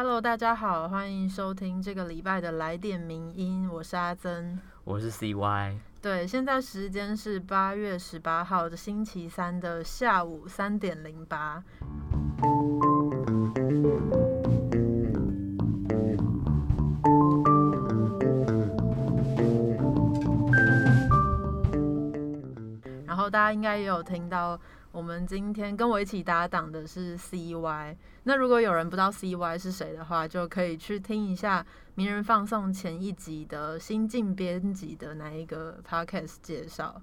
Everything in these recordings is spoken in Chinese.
Hello，大家好，欢迎收听这个礼拜的来电名音，我是阿珍，我是 CY。对，现在时间是八月十八号的星期三的下午三点零八。然后大家应该也有听到。我们今天跟我一起搭档的是 CY。那如果有人不知道 CY 是谁的话，就可以去听一下《名人放送》前一集的新晋编辑的那一个 podcast 介绍。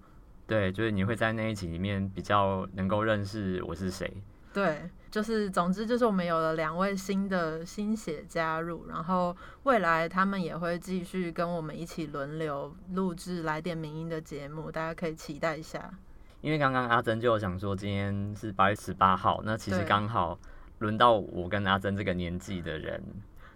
对，就是你会在那一集里面比较能够认识我是谁。对，就是总之就是我们有了两位新的新血加入，然后未来他们也会继续跟我们一起轮流录制来电名音的节目，大家可以期待一下。因为刚刚阿珍就想说，今天是八月十八号，那其实刚好轮到我跟阿珍这个年纪的人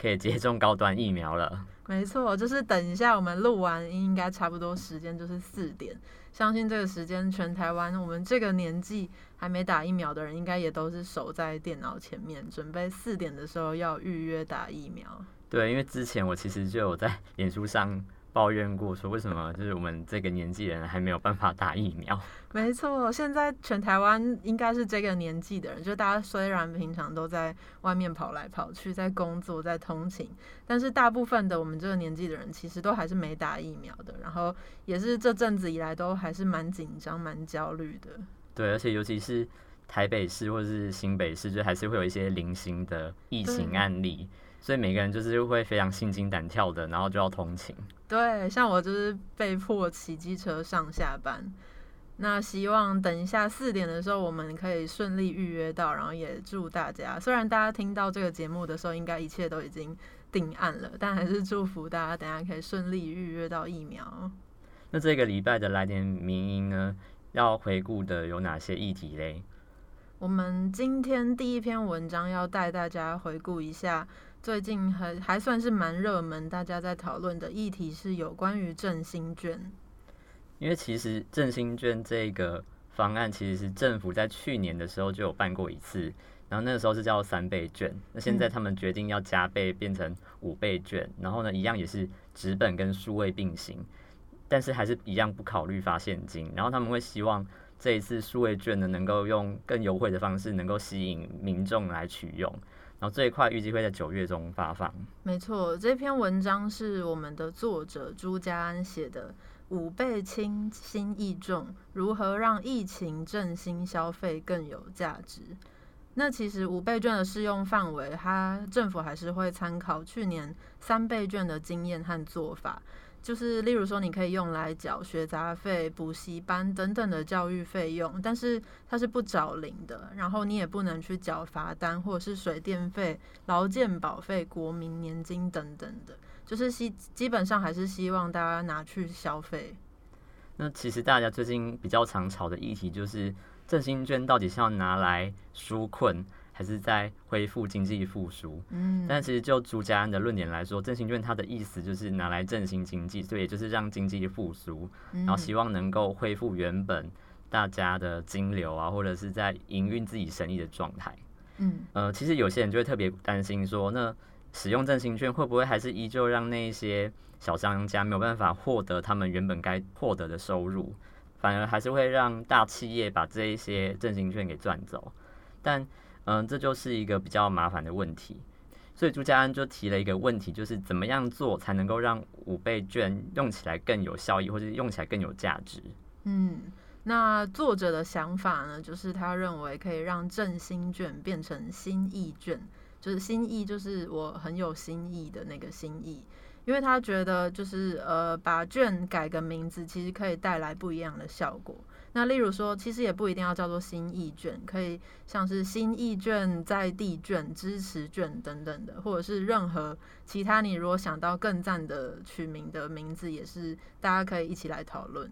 可以接种高端疫苗了。没错，就是等一下我们录完应该差不多时间就是四点，相信这个时间全台湾我们这个年纪还没打疫苗的人，应该也都是守在电脑前面，准备四点的时候要预约打疫苗。对，因为之前我其实就有在脸书上。抱怨过说为什么就是我们这个年纪人还没有办法打疫苗？没错，现在全台湾应该是这个年纪的人，就大家虽然平常都在外面跑来跑去，在工作，在通勤，但是大部分的我们这个年纪的人其实都还是没打疫苗的，然后也是这阵子以来都还是蛮紧张、蛮焦虑的。对，而且尤其是台北市或者是新北市，就还是会有一些零星的疫情案例。所以每个人就是会非常心惊胆跳的，然后就要通勤。对，像我就是被迫骑机车上下班。那希望等一下四点的时候，我们可以顺利预约到。然后也祝大家，虽然大家听到这个节目的时候，应该一切都已经定案了，但还是祝福大家等下可以顺利预约到疫苗。那这个礼拜的来电民音呢，要回顾的有哪些议题嘞？我们今天第一篇文章要带大家回顾一下。最近还还算是蛮热门，大家在讨论的议题是有关于振兴券。因为其实振兴券这个方案，其实是政府在去年的时候就有办过一次，然后那个时候是叫三倍券。那现在他们决定要加倍变成五倍券，然后呢，一样也是纸本跟数位并行，但是还是一样不考虑发现金。然后他们会希望这一次数位券呢，能够用更优惠的方式，能够吸引民众来取用。然后这一块预计会在九月中发放。没错，这篇文章是我们的作者朱家安写的，《五倍轻心易重，如何让疫情振兴消费更有价值》。那其实五倍券的适用范围，它政府还是会参考去年三倍券的经验和做法。就是，例如说，你可以用来缴学杂费、补习班等等的教育费用，但是它是不找零的。然后你也不能去缴罚单，或者是水电费、劳健保费、国民年金等等的。就是希基本上还是希望大家拿去消费。那其实大家最近比较常吵的议题就是，振兴券到底是要拿来纾困？还是在恢复经济复苏，嗯，但其实就朱家安的论点来说，振兴券它的意思就是拿来振兴经济，所以也就是让经济复苏，然后希望能够恢复原本大家的金流啊，或者是在营运自己生意的状态，嗯，呃，其实有些人就会特别担心说，那使用振兴券会不会还是依旧让那一些小商家没有办法获得他们原本该获得的收入，反而还是会让大企业把这一些振兴券给赚走，但。嗯，这就是一个比较麻烦的问题，所以朱家安就提了一个问题，就是怎么样做才能够让五倍券用起来更有效益，或者用起来更有价值？嗯，那作者的想法呢，就是他认为可以让振兴券变成心意券，就是心意就是我很有心意的那个心意，因为他觉得就是呃，把券改个名字，其实可以带来不一样的效果。那例如说，其实也不一定要叫做新意卷，可以像是新意卷、在地卷、支持卷等等的，或者是任何其他你如果想到更赞的取名的名字，也是大家可以一起来讨论。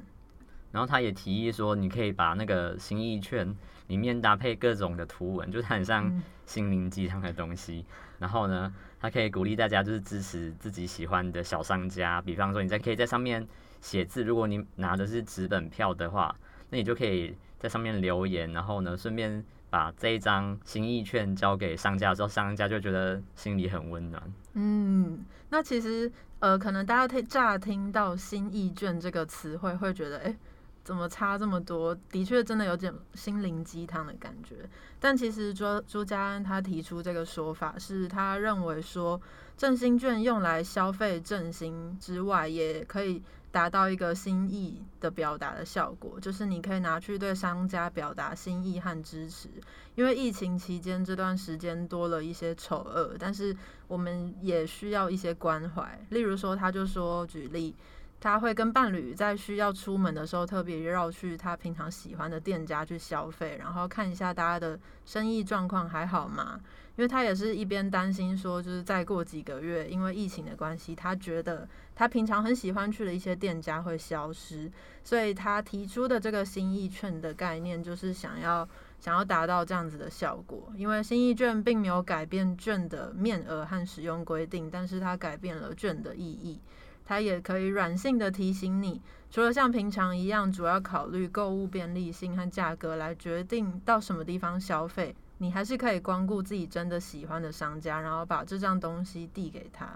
然后他也提议说，你可以把那个新意券里面搭配各种的图文，就是很像心灵鸡汤的东西。然后呢，他可以鼓励大家就是支持自己喜欢的小商家，比方说你在可以在上面写字，如果你拿的是纸本票的话。那你就可以在上面留言，然后呢，顺便把这一张心意券交给商家的时候，商家就觉得心里很温暖。嗯，那其实呃，可能大家听乍听到心意券这个词汇，会觉得哎。怎么差这么多？的确，真的有点心灵鸡汤的感觉。但其实朱朱家安他提出这个说法，是他认为说振兴券用来消费振兴之外，也可以达到一个心意的表达的效果，就是你可以拿去对商家表达心意和支持。因为疫情期间这段时间多了一些丑恶，但是我们也需要一些关怀。例如说，他就说举例。他会跟伴侣在需要出门的时候，特别绕去他平常喜欢的店家去消费，然后看一下大家的生意状况还好吗？因为他也是一边担心说，就是再过几个月，因为疫情的关系，他觉得他平常很喜欢去的一些店家会消失，所以他提出的这个心意券的概念，就是想要想要达到这样子的效果。因为心意券并没有改变券的面额和使用规定，但是它改变了券的意义。它也可以软性的提醒你，除了像平常一样主要考虑购物便利性和价格来决定到什么地方消费，你还是可以光顾自己真的喜欢的商家，然后把这张东西递给他。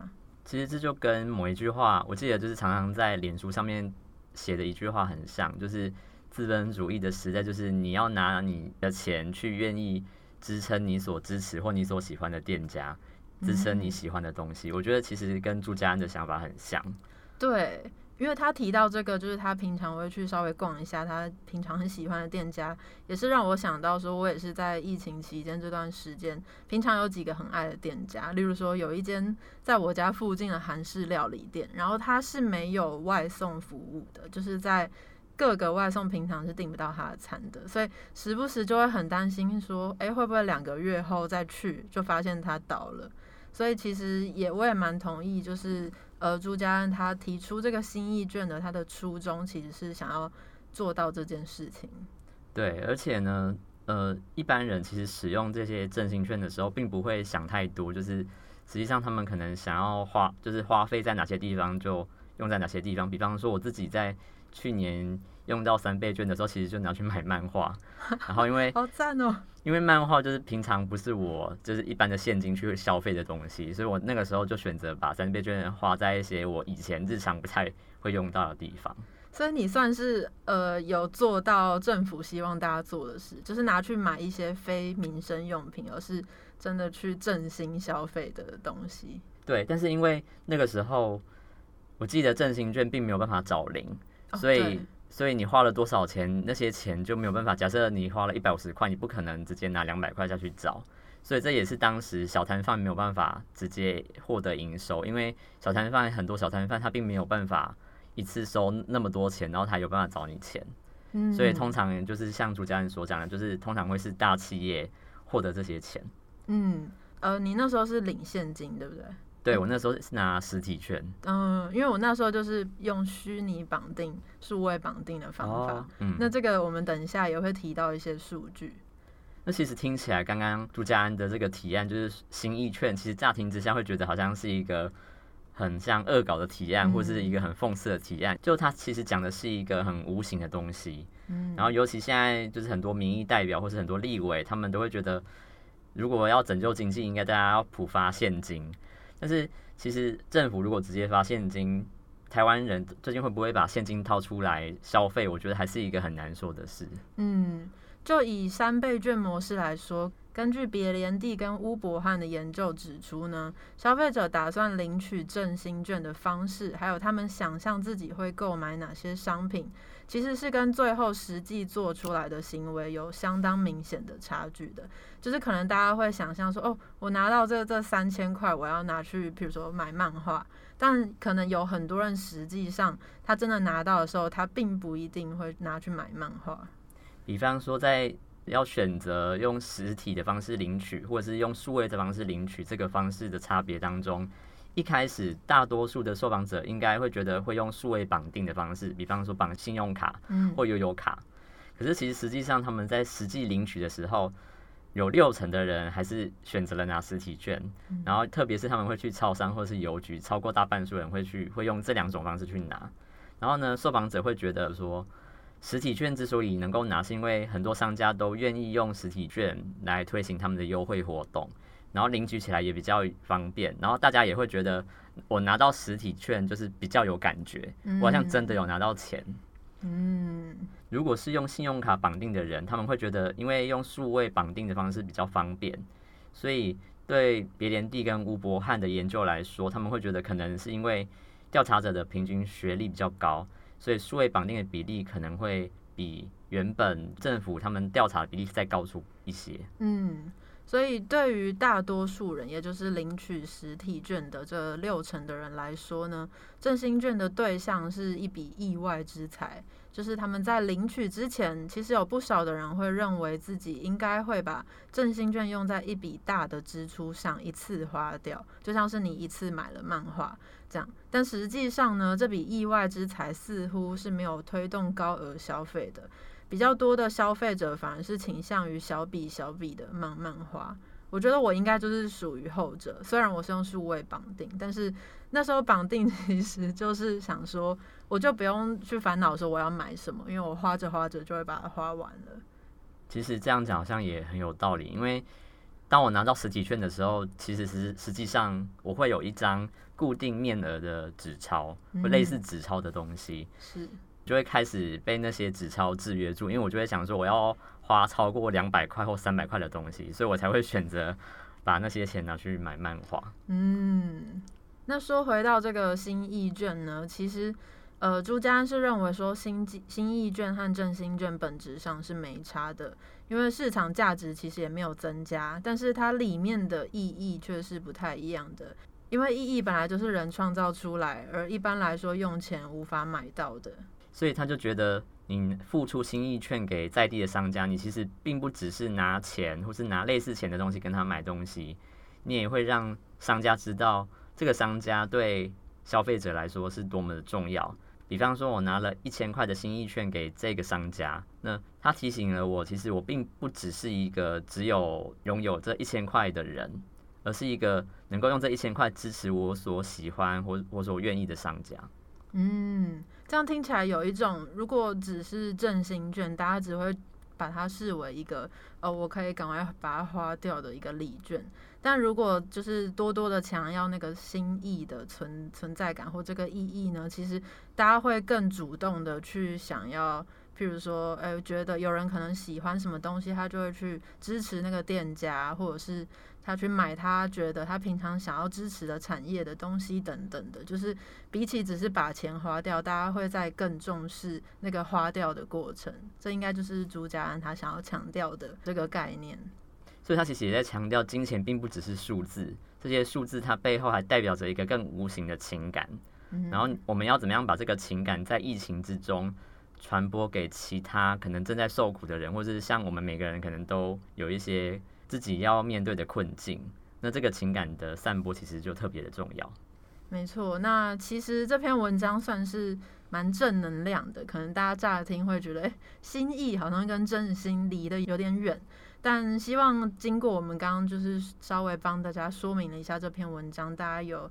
其实这就跟某一句话，我记得就是常常在脸书上面写的一句话很像，就是资本主义的时代，就是你要拿你的钱去愿意支撑你所支持或你所喜欢的店家。支撑你喜欢的东西，我觉得其实跟朱家安的想法很像。对，因为他提到这个，就是他平常会去稍微逛一下他平常很喜欢的店家，也是让我想到说，我也是在疫情期间这段时间，平常有几个很爱的店家，例如说有一间在我家附近的韩式料理店，然后它是没有外送服务的，就是在各个外送平常是订不到他的餐的，所以时不时就会很担心说，哎，会不会两个月后再去就发现他倒了。所以其实也我也蛮同意，就是呃朱家安他提出这个新意卷的，他的初衷其实是想要做到这件事情。对，而且呢，呃一般人其实使用这些振兴券的时候，并不会想太多，就是实际上他们可能想要花，就是花费在哪些地方就用在哪些地方。比方说我自己在去年。用到三倍券的时候，其实就拿去买漫画，然后因为好赞哦，因为漫画就是平常不是我就是一般的现金去消费的东西，所以我那个时候就选择把三倍券花在一些我以前日常不太会用到的地方。所以你算是呃有做到政府希望大家做的事，就是拿去买一些非民生用品，而是真的去振兴消费的东西。对，但是因为那个时候我记得振兴券并没有办法找零，所以。所以你花了多少钱，那些钱就没有办法。假设你花了一百五十块，你不可能直接拿两百块下去找。所以这也是当时小摊贩没有办法直接获得营收，因为小摊贩很多小摊贩他并没有办法一次收那么多钱，然后他有办法找你钱。嗯。所以通常就是像主家人所讲的，就是通常会是大企业获得这些钱。嗯，呃，你那时候是领现金，对不对？对我那时候是拿实体券，嗯，因为我那时候就是用虚拟绑定、数位绑定的方法。嗯，那这个我们等一下也会提到一些数据。那其实听起来，刚刚朱家安的这个提案就是新意券，其实乍听之下会觉得好像是一个很像恶搞的提案，或是一个很讽刺的提案。就他其实讲的是一个很无形的东西。嗯，然后尤其现在就是很多民意代表或是很多立委，他们都会觉得，如果要拯救经济，应该大家要普发现金。但是其实政府如果直接发现金，台湾人最近会不会把现金掏出来消费？我觉得还是一个很难说的事。嗯，就以三倍券模式来说。根据别联地跟乌伯汉的研究指出呢，消费者打算领取振兴券的方式，还有他们想象自己会购买哪些商品，其实是跟最后实际做出来的行为有相当明显的差距的。就是可能大家会想象说，哦，我拿到这这三千块，我要拿去，比如说买漫画，但可能有很多人实际上他真的拿到的时候，他并不一定会拿去买漫画。比方说在。要选择用实体的方式领取，或者是用数位的方式领取，这个方式的差别当中，一开始大多数的受访者应该会觉得会用数位绑定的方式，比方说绑信用卡或悠游卡。可是其实实际上他们在实际领取的时候，有六成的人还是选择了拿实体券，然后特别是他们会去超商或是邮局，超过大半数人会去会用这两种方式去拿。然后呢，受访者会觉得说。实体券之所以能够拿，是因为很多商家都愿意用实体券来推行他们的优惠活动，然后领取起来也比较方便，然后大家也会觉得我拿到实体券就是比较有感觉，我好像真的有拿到钱。嗯，如果是用信用卡绑定的人，他们会觉得因为用数位绑定的方式比较方便，所以对别连地跟吴伯汉的研究来说，他们会觉得可能是因为调查者的平均学历比较高。所以数位绑定的比例可能会比原本政府他们调查的比例再高出一些。嗯，所以对于大多数人，也就是领取实体券的这六成的人来说呢，振兴券的对象是一笔意外之财。就是他们在领取之前，其实有不少的人会认为自己应该会把振兴券用在一笔大的支出上一次花掉，就像是你一次买了漫画这样。但实际上呢，这笔意外之财似乎是没有推动高额消费的，比较多的消费者反而是倾向于小笔小笔的慢漫画。我觉得我应该就是属于后者，虽然我是用数位绑定，但是那时候绑定 其实就是想说。我就不用去烦恼说我要买什么，因为我花着花着就会把它花完了。其实这样讲好像也很有道理，因为当我拿到实体券的时候，其实实实际上我会有一张固定面额的纸钞，或类似纸钞的东西，是就会开始被那些纸钞制约住，因为我就会想说我要花超过两百块或三百块的东西，所以我才会选择把那些钱拿去买漫画。嗯，那说回到这个新意券呢，其实。呃，朱家是认为说新新意券和振兴券本质上是没差的，因为市场价值其实也没有增加，但是它里面的意义却是不太一样的，因为意义本来就是人创造出来，而一般来说用钱无法买到的。所以他就觉得，你付出心意券给在地的商家，你其实并不只是拿钱或是拿类似钱的东西跟他买东西，你也会让商家知道这个商家对消费者来说是多么的重要。比方说，我拿了一千块的心意券给这个商家，那他提醒了我，其实我并不只是一个只有拥有这一千块的人，而是一个能够用这一千块支持我所喜欢或我所愿意的商家。嗯，这样听起来有一种，如果只是振兴券，大家只会把它视为一个，呃，我可以赶快把它花掉的一个礼券。但如果就是多多的强调那个心意的存存在感或这个意义呢，其实大家会更主动的去想要，譬如说，哎，觉得有人可能喜欢什么东西，他就会去支持那个店家，或者是他去买他觉得他平常想要支持的产业的东西等等的，就是比起只是把钱花掉，大家会在更重视那个花掉的过程。这应该就是朱家安他想要强调的这个概念。所以，他其实也在强调，金钱并不只是数字，这些数字它背后还代表着一个更无形的情感。然后，我们要怎么样把这个情感在疫情之中传播给其他可能正在受苦的人，或者是像我们每个人可能都有一些自己要面对的困境。那这个情感的散播其实就特别的重要。没错，那其实这篇文章算是蛮正能量的，可能大家乍听会觉得，哎，心意好像跟真心离得有点远。但希望经过我们刚刚就是稍微帮大家说明了一下这篇文章，大家有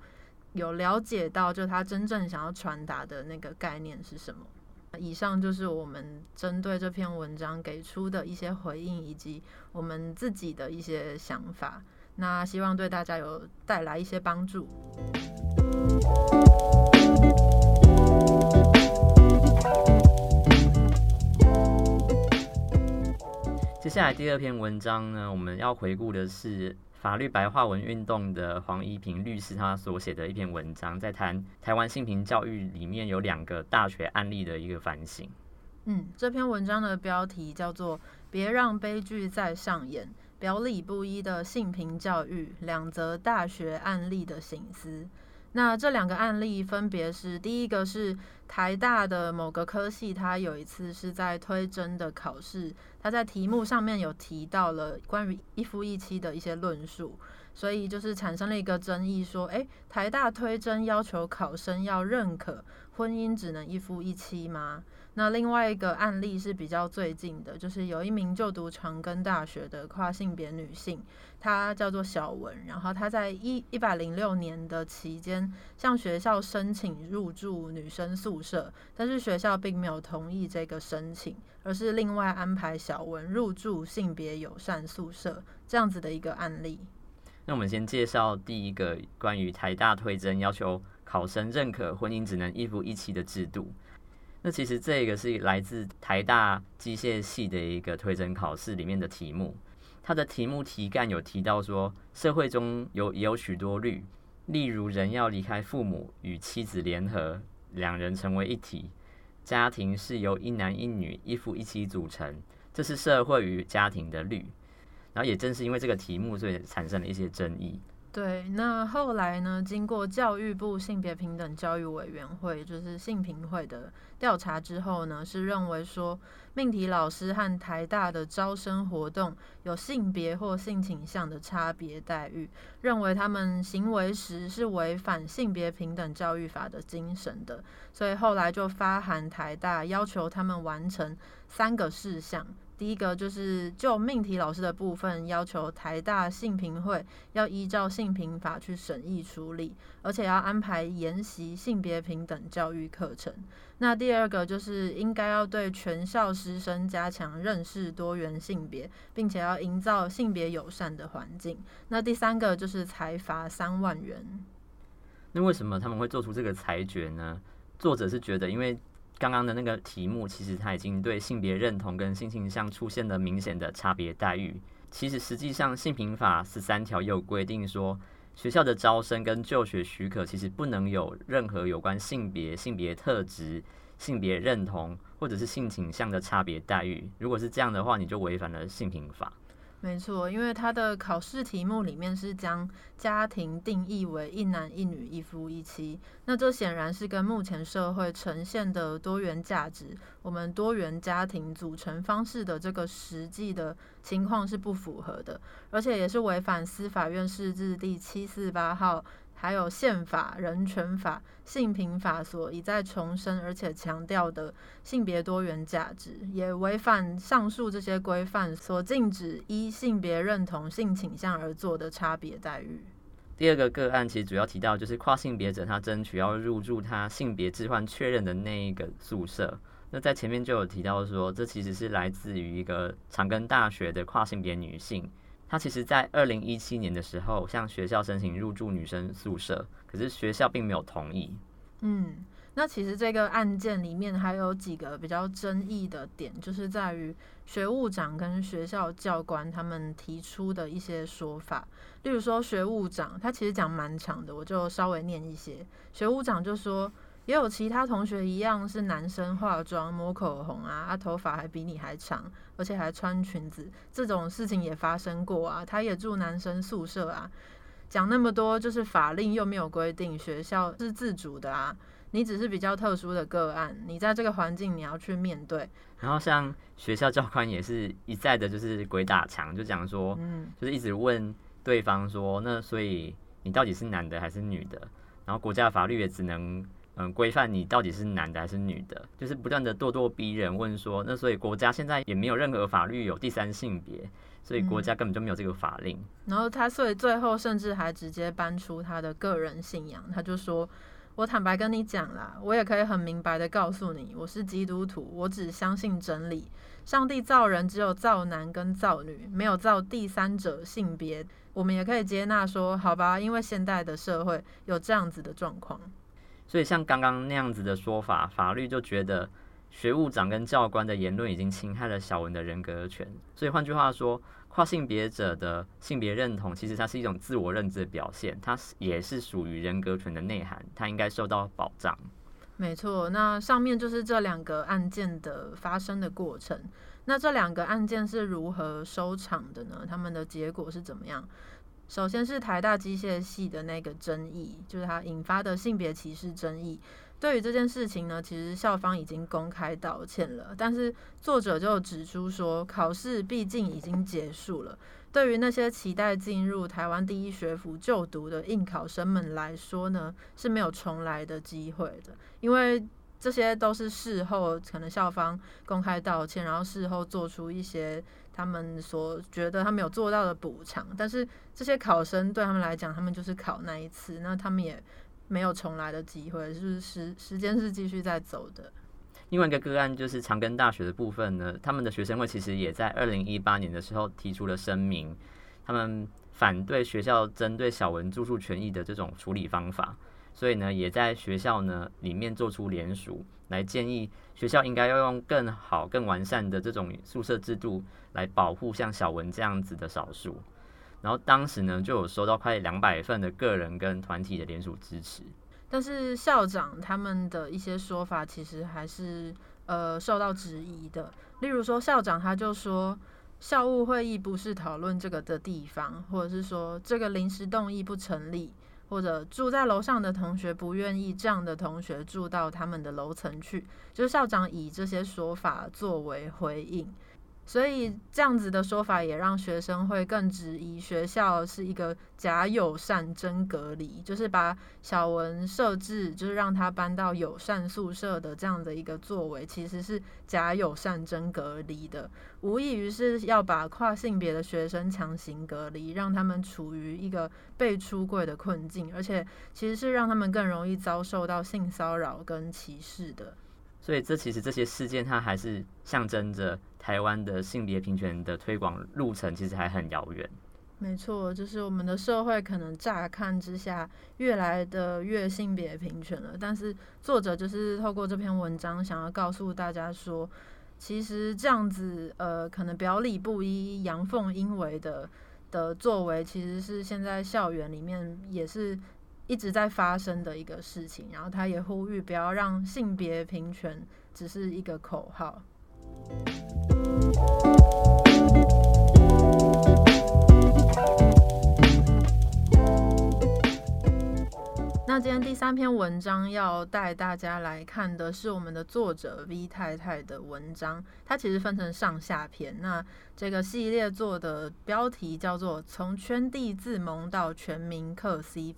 有了解到，就他真正想要传达的那个概念是什么。以上就是我们针对这篇文章给出的一些回应，以及我们自己的一些想法。那希望对大家有带来一些帮助。接下来第二篇文章呢，我们要回顾的是法律白话文运动的黄怡平律师他所写的一篇文章，在谈台湾性平教育里面有两个大学案例的一个反省。嗯，这篇文章的标题叫做《别让悲剧再上演：表里不一的性平教育两则大学案例的醒思》。那这两个案例分别是：第一个是台大的某个科系，他有一次是在推甄的考试，他在题目上面有提到了关于一夫一妻的一些论述，所以就是产生了一个争议，说：诶，台大推甄要求考生要认可婚姻只能一夫一妻吗？那另外一个案例是比较最近的，就是有一名就读长庚大学的跨性别女性，她叫做小文，然后她在一一百零六年的期间向学校申请入住女生宿舍，但是学校并没有同意这个申请，而是另外安排小文入住性别友善宿舍这样子的一个案例。那我们先介绍第一个关于台大推甄要求考生认可婚姻只能一夫一妻的制度。那其实这个是来自台大机械系的一个推甄考试里面的题目，它的题目题干有提到说，社会中有也有许多律，例如人要离开父母与妻子联合，两人成为一体，家庭是由一男一女一夫一妻组成，这是社会与家庭的律。然后也正是因为这个题目，所以产生了一些争议。对，那后来呢？经过教育部性别平等教育委员会，就是性平会的调查之后呢，是认为说命题老师和台大的招生活动有性别或性倾向的差别待遇，认为他们行为时是违反性别平等教育法的精神的，所以后来就发函台大，要求他们完成三个事项。第一个就是就命题老师的部分，要求台大性评会要依照性评法去审议处理，而且要安排研习性别平等教育课程。那第二个就是应该要对全校师生加强认识多元性别，并且要营造性别友善的环境。那第三个就是裁罚三万元。那为什么他们会做出这个裁决呢？作者是觉得因为。刚刚的那个题目，其实它已经对性别认同跟性倾向出现了明显的差别待遇。其实实际上，性平法十三条有规定说，学校的招生跟就学许可其实不能有任何有关性别、性别特质、性别认同或者是性倾向的差别待遇。如果是这样的话，你就违反了性平法。没错，因为他的考试题目里面是将家庭定义为一男一女一夫一妻，那这显然是跟目前社会呈现的多元价值、我们多元家庭组成方式的这个实际的情况是不符合的，而且也是违反司法院释字第七四八号。还有宪法、人权法、性平法所一再重申而且强调的性别多元价值，也违反上述这些规范所禁止依性别认同、性倾向而做的差别待遇。第二个个案其实主要提到就是跨性别者他争取要入住他性别置换确认的那一个宿舍。那在前面就有提到说，这其实是来自于一个长庚大学的跨性别女性。他其实，在二零一七年的时候，向学校申请入住女生宿舍，可是学校并没有同意。嗯，那其实这个案件里面还有几个比较争议的点，就是在于学务长跟学校教官他们提出的一些说法。例如说，学务长他其实讲蛮长的，我就稍微念一些。学务长就说。也有其他同学一样是男生化妆抹口红啊，啊头发还比你还长，而且还穿裙子，这种事情也发生过啊。他也住男生宿舍啊，讲那么多就是法令又没有规定，学校是自主的啊。你只是比较特殊的个案，你在这个环境你要去面对。然后像学校教官也是一再的就是鬼打墙，就讲说，嗯，就是一直问对方说，那所以你到底是男的还是女的？然后国家法律也只能。嗯，规范你到底是男的还是女的，就是不断的咄咄逼人，问说，那所以国家现在也没有任何法律有第三性别，所以国家根本就没有这个法令。然后他所以最后甚至还直接搬出他的个人信仰，他就说：“我坦白跟你讲啦，我也可以很明白的告诉你，我是基督徒，我只相信真理。上帝造人只有造男跟造女，没有造第三者性别。我们也可以接纳说，好吧，因为现代的社会有这样子的状况。”所以像刚刚那样子的说法，法律就觉得学务长跟教官的言论已经侵害了小文的人格权。所以换句话说，跨性别者的性别认同其实它是一种自我认知的表现，它是也是属于人格权的内涵，它应该受到保障。没错，那上面就是这两个案件的发生的过程。那这两个案件是如何收场的呢？他们的结果是怎么样？首先是台大机械系的那个争议，就是它引发的性别歧视争议。对于这件事情呢，其实校方已经公开道歉了，但是作者就指出说，考试毕竟已经结束了，对于那些期待进入台湾第一学府就读的应考生们来说呢，是没有重来的机会的，因为这些都是事后可能校方公开道歉，然后事后做出一些他们所觉得他们有做到的补偿。但是这些考生对他们来讲，他们就是考那一次，那他们也没有重来的机会，就是时时间是继续在走的。另外一个个案就是长庚大学的部分呢，他们的学生会其实也在二零一八年的时候提出了声明，他们反对学校针对小文住宿权益的这种处理方法。所以呢，也在学校呢里面做出联署，来建议学校应该要用更好、更完善的这种宿舍制度来保护像小文这样子的少数。然后当时呢，就有收到快两百份的个人跟团体的联署支持。但是校长他们的一些说法，其实还是呃受到质疑的。例如说，校长他就说，校务会议不是讨论这个的地方，或者是说这个临时动议不成立。或者住在楼上的同学不愿意这样的同学住到他们的楼层去，就是校长以这些说法作为回应。所以这样子的说法也让学生会更质疑学校是一个假友善真隔离，就是把小文设置，就是让他搬到友善宿舍的这样的一个作为，其实是假友善真隔离的，无异于是要把跨性别的学生强行隔离，让他们处于一个被出柜的困境，而且其实是让他们更容易遭受到性骚扰跟歧视的。所以，这其实这些事件，它还是象征着台湾的性别平权的推广路程，其实还很遥远。没错，就是我们的社会可能乍看之下越来的越性别平权了，但是作者就是透过这篇文章，想要告诉大家说，其实这样子，呃，可能表里不一、阳奉阴违的的作为，其实是现在校园里面也是。一直在发生的一个事情，然后他也呼吁不要让性别平权只是一个口号。那今天第三篇文章要带大家来看的是我们的作者 V 太太的文章，它其实分成上下篇。那这个系列做的标题叫做《从圈地自萌到全民克 CP》。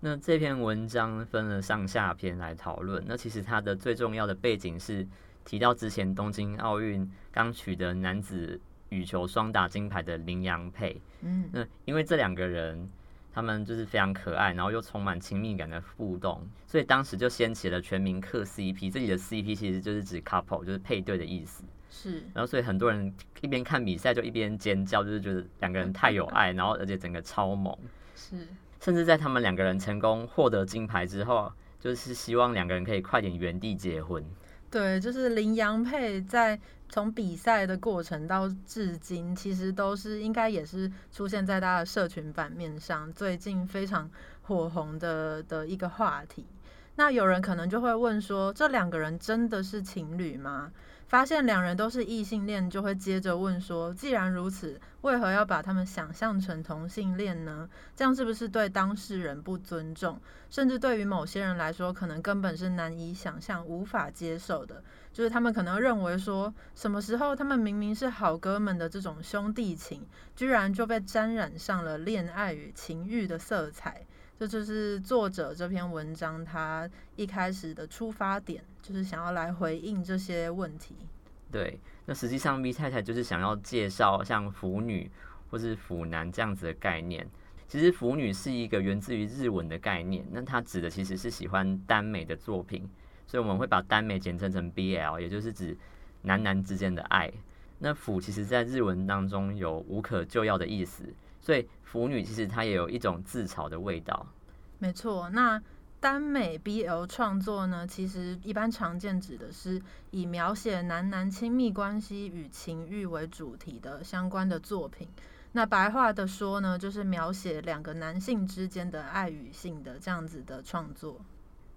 那这篇文章分了上下篇来讨论。那其实它的最重要的背景是提到之前东京奥运刚取得男子羽球双打金牌的林洋配。嗯，那因为这两个人他们就是非常可爱，然后又充满亲密感的互动，所以当时就掀起了全民嗑 CP。这里的 CP 其实就是指 couple，就是配对的意思。是。然后所以很多人一边看比赛就一边尖叫，就是觉得两个人太有爱，然后而且整个超萌。是。甚至在他们两个人成功获得金牌之后，就是希望两个人可以快点原地结婚。对，就是林洋配在从比赛的过程到至今，其实都是应该也是出现在大家的社群版面上，最近非常火红的的一个话题。那有人可能就会问说，这两个人真的是情侣吗？发现两人都是异性恋，就会接着问说：既然如此，为何要把他们想象成同性恋呢？这样是不是对当事人不尊重？甚至对于某些人来说，可能根本是难以想象、无法接受的。就是他们可能认为说，什么时候他们明明是好哥们的这种兄弟情，居然就被沾染上了恋爱与情欲的色彩。这就是作者这篇文章他一开始的出发点，就是想要来回应这些问题。对，那实际上 V 太太就是想要介绍像腐女或是腐男这样子的概念。其实腐女是一个源自于日文的概念，那它指的其实是喜欢耽美的作品，所以我们会把耽美简称成 BL，也就是指男男之间的爱。那腐其实在日文当中有无可救药的意思。所以腐女其实她也有一种自嘲的味道，没错。那耽美 BL 创作呢，其实一般常见指的是以描写男男亲密关系与情欲为主题的相关的作品。那白话的说呢，就是描写两个男性之间的爱与性的这样子的创作。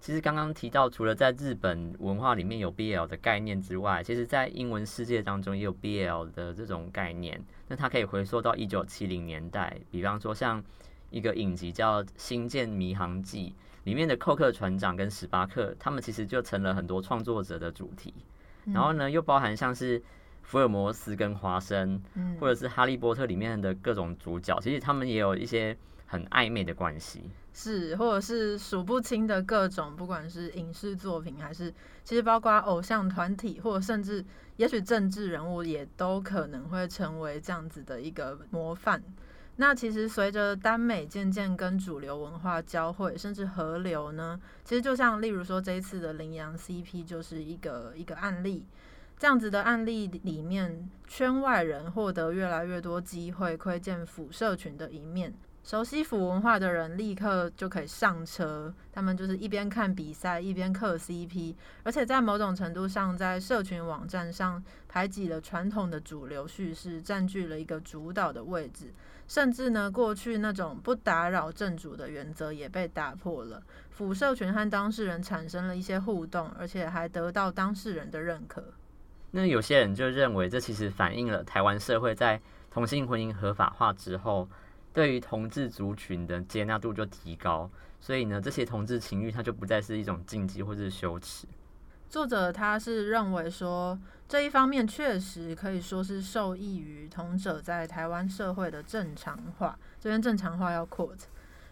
其实刚刚提到，除了在日本文化里面有 BL 的概念之外，其实在英文世界当中也有 BL 的这种概念。那它可以回溯到一九七零年代，比方说像一个影集叫《星舰迷航记》里面的寇克船长跟史巴克，他们其实就成了很多创作者的主题。然后呢，又包含像是福尔摩斯跟华生，或者是哈利波特里面的各种主角，其实他们也有一些。很暧昧的关系。是，或者是数不清的各种，不管是影视作品，还是其实包括偶像团体，或者甚至也许政治人物，也都可能会成为这样子的一个模范。那其实随着耽美渐渐跟主流文化交汇，甚至合流呢，其实就像例如说这一次的羚羊 CP 就是一个一个案例。这样子的案例里面，圈外人获得越来越多机会窥见腐社群的一面。熟悉腐文化的人立刻就可以上车，他们就是一边看比赛一边磕 CP，而且在某种程度上，在社群网站上排挤了传统的主流叙事，占据了一个主导的位置，甚至呢，过去那种不打扰正主的原则也被打破了。腐社群和当事人产生了一些互动，而且还得到当事人的认可。那有些人就认为，这其实反映了台湾社会在同性婚姻合法化之后。对于同志族群的接纳度就提高，所以呢，这些同志情欲它就不再是一种禁忌或者是羞耻。作者他是认为说，这一方面确实可以说是受益于同者在台湾社会的正常化，这边正常化要 quote，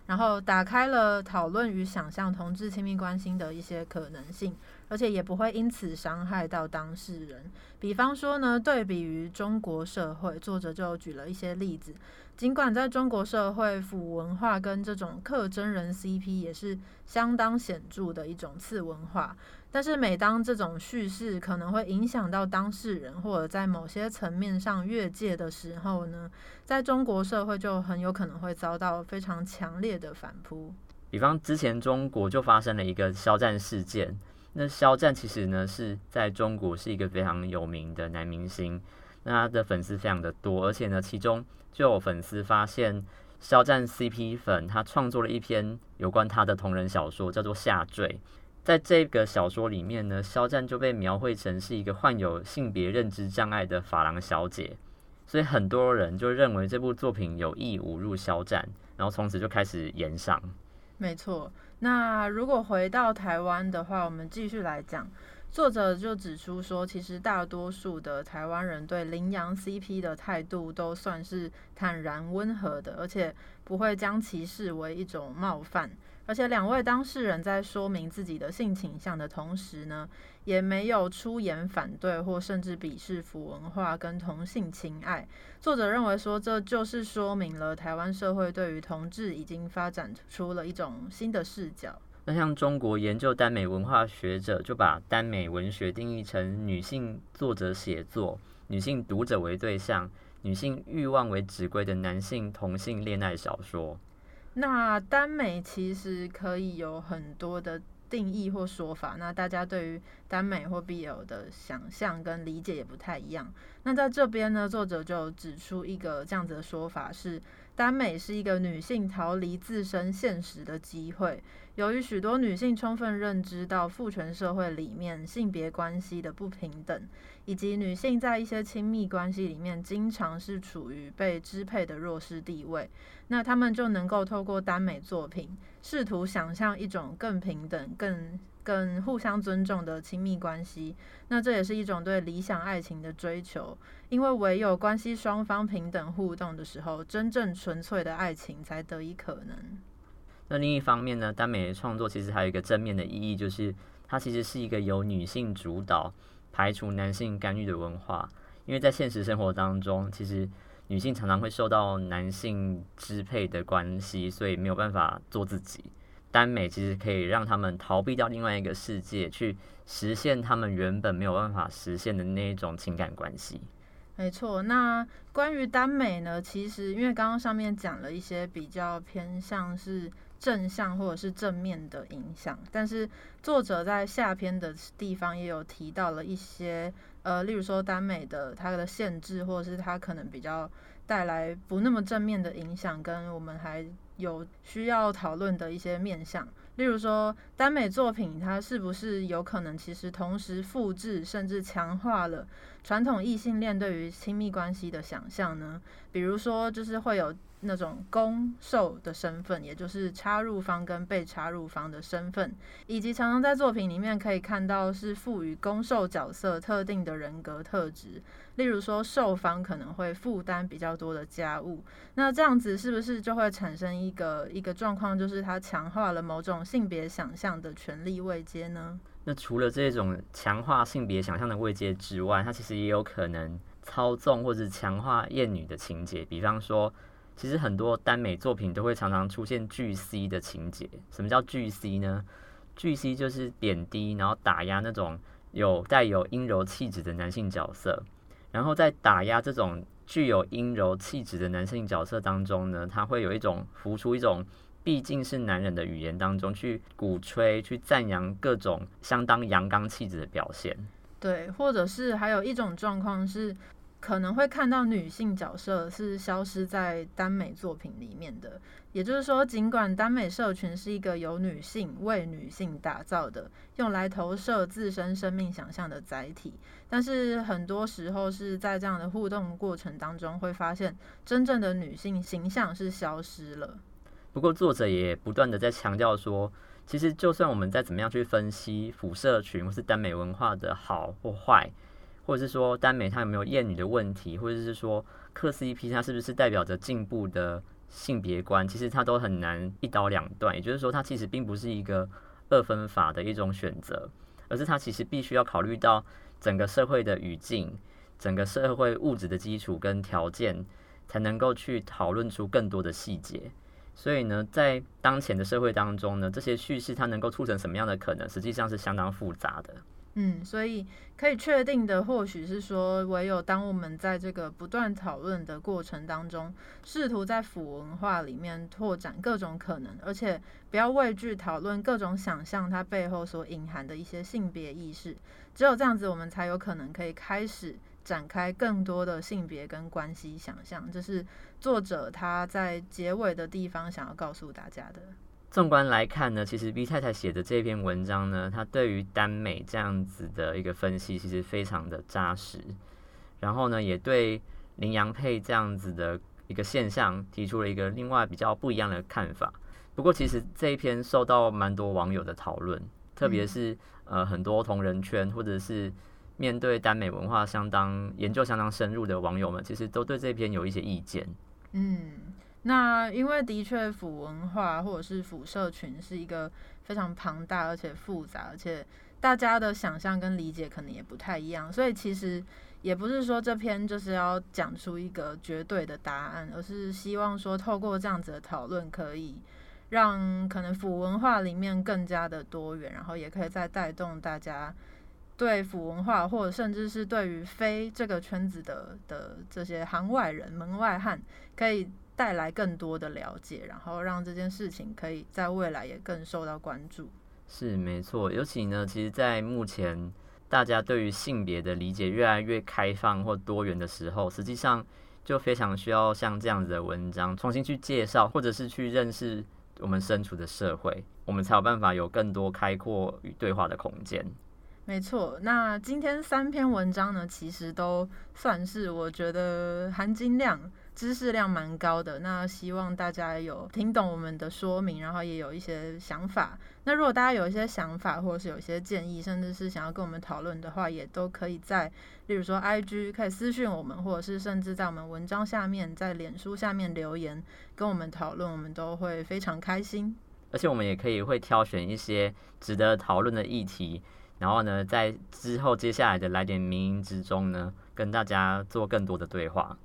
然后打开了讨论与想象同志亲密关系的一些可能性。而且也不会因此伤害到当事人。比方说呢，对比于中国社会，作者就举了一些例子。尽管在中国社会，腐文化跟这种克真人 CP 也是相当显著的一种次文化，但是每当这种叙事可能会影响到当事人，或者在某些层面上越界的时候呢，在中国社会就很有可能会遭到非常强烈的反扑。比方之前中国就发生了一个肖战事件。那肖战其实呢是在中国是一个非常有名的男明星，那他的粉丝非常的多，而且呢其中就有粉丝发现肖战 CP 粉他创作了一篇有关他的同人小说，叫做《下坠》。在这个小说里面呢，肖战就被描绘成是一个患有性别认知障碍的法郎小姐，所以很多人就认为这部作品有意侮辱肖战，然后从此就开始延上。没错。那如果回到台湾的话，我们继续来讲，作者就指出说，其实大多数的台湾人对羚羊 CP 的态度都算是坦然温和的，而且不会将其视为一种冒犯。而且两位当事人在说明自己的性倾向的同时呢，也没有出言反对或甚至鄙视腐文化跟同性情爱。作者认为说，这就是说明了台湾社会对于同志已经发展出了一种新的视角。那像中国研究耽美文化学者就把耽美文学定义成女性作者写作、女性读者为对象、女性欲望为指归的男性同性恋爱小说。那耽美其实可以有很多的定义或说法，那大家对于耽美或 BL 的想象跟理解也不太一样。那在这边呢，作者就指出一个这样子的说法是。耽美是一个女性逃离自身现实的机会。由于许多女性充分认知到父权社会里面性别关系的不平等，以及女性在一些亲密关系里面经常是处于被支配的弱势地位，那她们就能够透过耽美作品，试图想象一种更平等、更。更互相尊重的亲密关系，那这也是一种对理想爱情的追求，因为唯有关系双方平等互动的时候，真正纯粹的爱情才得以可能。那另一方面呢，耽美的创作其实还有一个正面的意义，就是它其实是一个由女性主导、排除男性干预的文化。因为在现实生活当中，其实女性常常会受到男性支配的关系，所以没有办法做自己。耽美其实可以让他们逃避到另外一个世界，去实现他们原本没有办法实现的那一种情感关系。没错，那关于耽美呢？其实因为刚刚上面讲了一些比较偏向是正向或者是正面的影响，但是作者在下篇的地方也有提到了一些，呃，例如说耽美的它的限制，或者是它可能比较带来不那么正面的影响，跟我们还。有需要讨论的一些面向，例如说耽美作品，它是不是有可能其实同时复制甚至强化了传统异性恋对于亲密关系的想象呢？比如说，就是会有那种攻受的身份，也就是插入方跟被插入方的身份，以及常常在作品里面可以看到是赋予攻受角色特定的人格特质，例如说受方可能会负担比较多的家务，那这样子是不是就会产生一个一个状况，就是它强化了某种性别想象的权利位阶呢？那除了这种强化性别想象的位阶之外，它其实也有可能操纵或者强化厌女的情节，比方说。其实很多耽美作品都会常常出现巨 C 的情节。什么叫巨 C 呢？巨 C 就是贬低然后打压那种有带有阴柔气质的男性角色。然后在打压这种具有阴柔气质的男性角色当中呢，他会有一种浮出一种毕竟是男人的语言当中去鼓吹、去赞扬各种相当阳刚气质的表现。对，或者是还有一种状况是。可能会看到女性角色是消失在耽美作品里面的，也就是说，尽管耽美社群是一个由女性为女性打造的，用来投射自身生命想象的载体，但是很多时候是在这样的互动过程当中，会发现真正的女性形象是消失了。不过，作者也不断的在强调说，其实就算我们再怎么样去分析辐射群或是耽美文化的好或坏。或者是说耽美它有没有厌女的问题，或者是说磕 CP 它是不是代表着进步的性别观，其实它都很难一刀两断。也就是说，它其实并不是一个二分法的一种选择，而是它其实必须要考虑到整个社会的语境、整个社会物质的基础跟条件，才能够去讨论出更多的细节。所以呢，在当前的社会当中呢，这些叙事它能够促成什么样的可能，实际上是相当复杂的。嗯，所以可以确定的，或许是说，唯有当我们在这个不断讨论的过程当中，试图在腐文化里面拓展各种可能，而且不要畏惧讨论各种想象它背后所隐含的一些性别意识，只有这样子，我们才有可能可以开始展开更多的性别跟关系想象。这是作者他在结尾的地方想要告诉大家的。纵观来看呢，其实 B 太太写的这篇文章呢，她对于耽美这样子的一个分析，其实非常的扎实。然后呢，也对羚羊配这样子的一个现象提出了一个另外比较不一样的看法。不过，其实这一篇受到蛮多网友的讨论，特别是呃很多同人圈或者是面对耽美文化相当研究相当深入的网友们，其实都对这篇有一些意见。嗯。那因为的确，腐文化或者是腐社群是一个非常庞大而且复杂，而且大家的想象跟理解可能也不太一样，所以其实也不是说这篇就是要讲出一个绝对的答案，而是希望说透过这样子的讨论，可以让可能腐文化里面更加的多元，然后也可以再带动大家对腐文化，或者甚至是对于非这个圈子的的这些行外人、门外汉，可以。带来更多的了解，然后让这件事情可以在未来也更受到关注。是没错，尤其呢，其实，在目前大家对于性别的理解越来越开放或多元的时候，实际上就非常需要像这样子的文章，重新去介绍，或者是去认识我们身处的社会，我们才有办法有更多开阔与对话的空间。没错，那今天三篇文章呢，其实都算是我觉得含金量。知识量蛮高的，那希望大家有听懂我们的说明，然后也有一些想法。那如果大家有一些想法，或者是有一些建议，甚至是想要跟我们讨论的话，也都可以在，例如说 I G 可以私讯我们，或者是甚至在我们文章下面，在脸书下面留言跟我们讨论，我们都会非常开心。而且我们也可以会挑选一些值得讨论的议题，然后呢，在之后接下来的来点名之中呢，跟大家做更多的对话。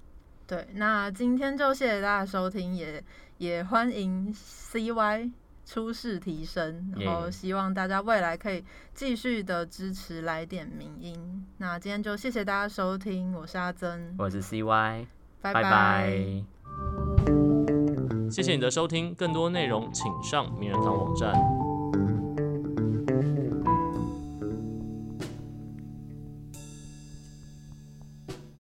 对，那今天就谢谢大家收听，也也欢迎 CY 出世提升，然后希望大家未来可以继续的支持来点名音。那今天就谢谢大家收听，我是阿珍，我是 CY，拜拜。谢谢你的收听，更多内容请上名人堂网站。